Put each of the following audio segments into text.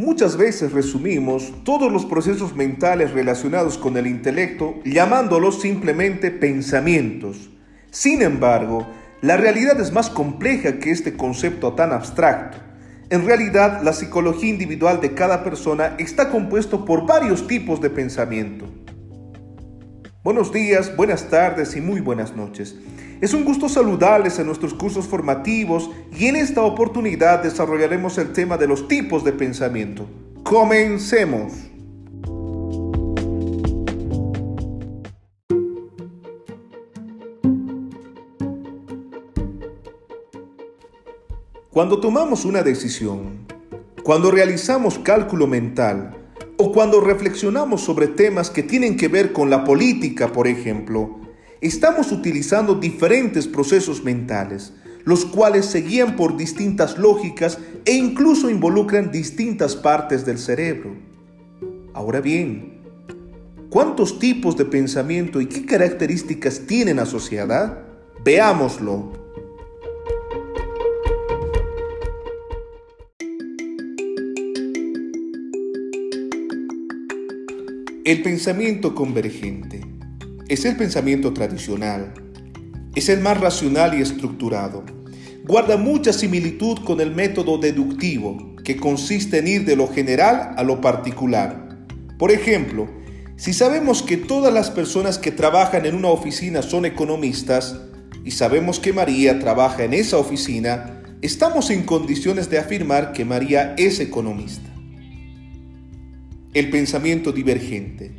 muchas veces resumimos todos los procesos mentales relacionados con el intelecto llamándolos simplemente pensamientos. Sin embargo, la realidad es más compleja que este concepto tan abstracto. En realidad, la psicología individual de cada persona está compuesto por varios tipos de pensamiento. Buenos días, buenas tardes y muy buenas noches. Es un gusto saludarles en nuestros cursos formativos y en esta oportunidad desarrollaremos el tema de los tipos de pensamiento. Comencemos. Cuando tomamos una decisión, cuando realizamos cálculo mental o cuando reflexionamos sobre temas que tienen que ver con la política, por ejemplo, estamos utilizando diferentes procesos mentales, los cuales se guían por distintas lógicas e incluso involucran distintas partes del cerebro. Ahora bien, ¿cuántos tipos de pensamiento y qué características tienen asociadas? Veámoslo. El pensamiento convergente es el pensamiento tradicional. Es el más racional y estructurado. Guarda mucha similitud con el método deductivo, que consiste en ir de lo general a lo particular. Por ejemplo, si sabemos que todas las personas que trabajan en una oficina son economistas, y sabemos que María trabaja en esa oficina, estamos en condiciones de afirmar que María es economista. El pensamiento divergente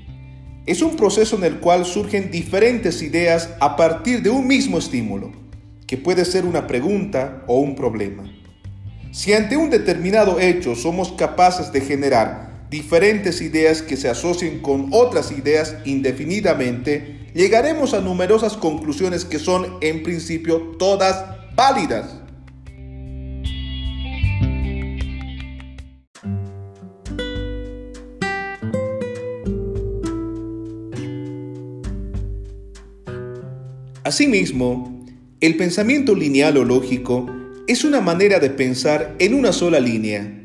es un proceso en el cual surgen diferentes ideas a partir de un mismo estímulo, que puede ser una pregunta o un problema. Si ante un determinado hecho somos capaces de generar diferentes ideas que se asocien con otras ideas indefinidamente, llegaremos a numerosas conclusiones que son en principio todas válidas. Asimismo, el pensamiento lineal o lógico es una manera de pensar en una sola línea,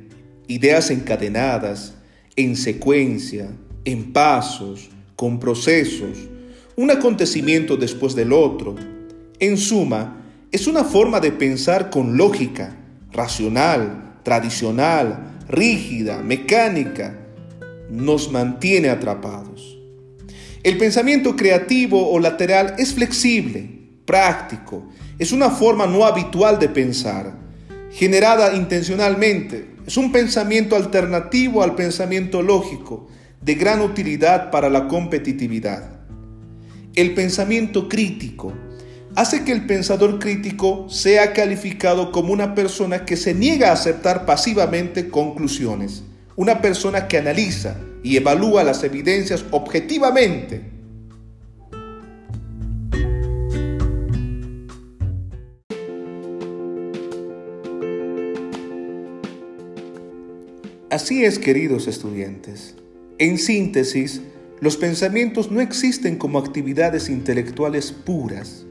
ideas encadenadas, en secuencia, en pasos, con procesos, un acontecimiento después del otro. En suma, es una forma de pensar con lógica, racional, tradicional, rígida, mecánica. Nos mantiene atrapados. El pensamiento creativo o lateral es flexible, práctico, es una forma no habitual de pensar, generada intencionalmente. Es un pensamiento alternativo al pensamiento lógico, de gran utilidad para la competitividad. El pensamiento crítico hace que el pensador crítico sea calificado como una persona que se niega a aceptar pasivamente conclusiones, una persona que analiza, y evalúa las evidencias objetivamente. Así es, queridos estudiantes. En síntesis, los pensamientos no existen como actividades intelectuales puras,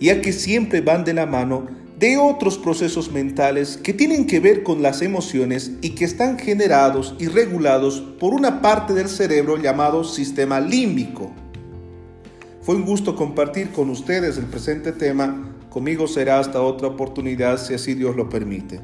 ya que siempre van de la mano de otros procesos mentales que tienen que ver con las emociones y que están generados y regulados por una parte del cerebro llamado sistema límbico. Fue un gusto compartir con ustedes el presente tema. Conmigo será hasta otra oportunidad si así Dios lo permite.